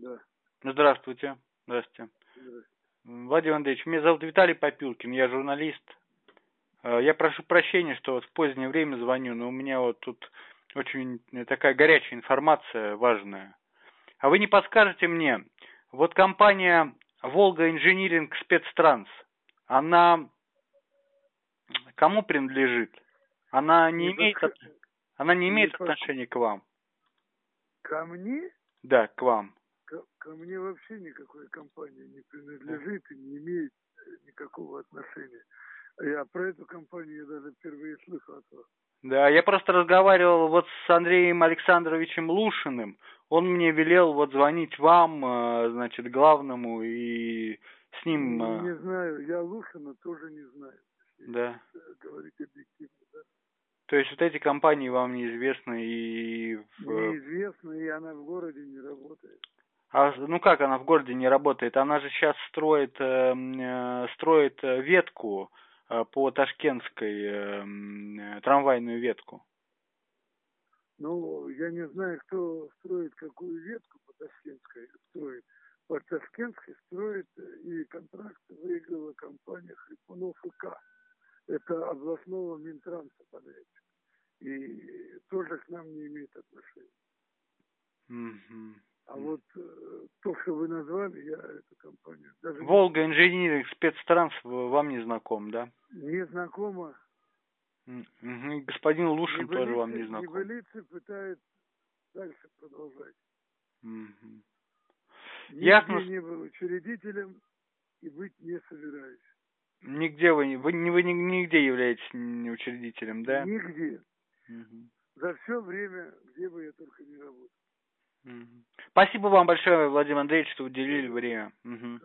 Да. Ну, здравствуйте. Здравствуйте. Здравствуйте. Владимир Андреевич, меня зовут Виталий Попилкин, я журналист. Э, Я прошу прощения, что вот в позднее время звоню, но у меня вот тут очень такая горячая информация важная. А вы не подскажете мне, вот компания Волга Инжиниринг Спецтранс, она кому принадлежит? Она не Не имеет, от- она не не имеет под- отношения к вам? Ко мне? Да, к вам. Ко, ко мне вообще никакой компания не принадлежит и не имеет э, никакого отношения. Я про эту компанию даже впервые слышал от вас. Да, я просто разговаривал вот с Андреем Александровичем Лушиным. Он мне велел вот звонить вам, э, значит, главному и с ним... э, Не знаю, я Лушина тоже не знаю, Да. говорить объективно. Да. То есть вот эти компании вам неизвестны и... в- Неизвестно, и она в городе не работает. А, ну как она в городе не работает? Она же сейчас строит, э, м, э, строит ветку э, по Ташкентской, э, м, э, трамвайную ветку. Ну, я не знаю, кто строит какую ветку по Ташкентской строит. По Ташкентской строит э, и контракт выиграла компания Хрипунов и К. Это областного Минтранса подрядчик. И тоже к нам не имеет отношения. Мгм. А вот э, то, что вы назвали, я эту компанию даже Волга инжиниринг спецтранс вам не знаком, да? не мгм. И Господин Лушин тоже вам не Небылицы- знаком. Небылицы пытаются дальше продолжать. Нигде Ясно. не был учредителем и быть не собираюсь. Нигде вы, не- вы, вы ни- нигде являетесь учредителем, да? Нигде. Мгм. За все время, где бы я только не работал. Мгм. Спасибо вам большое, Владимир Андреевич, что уделили время. Мгм.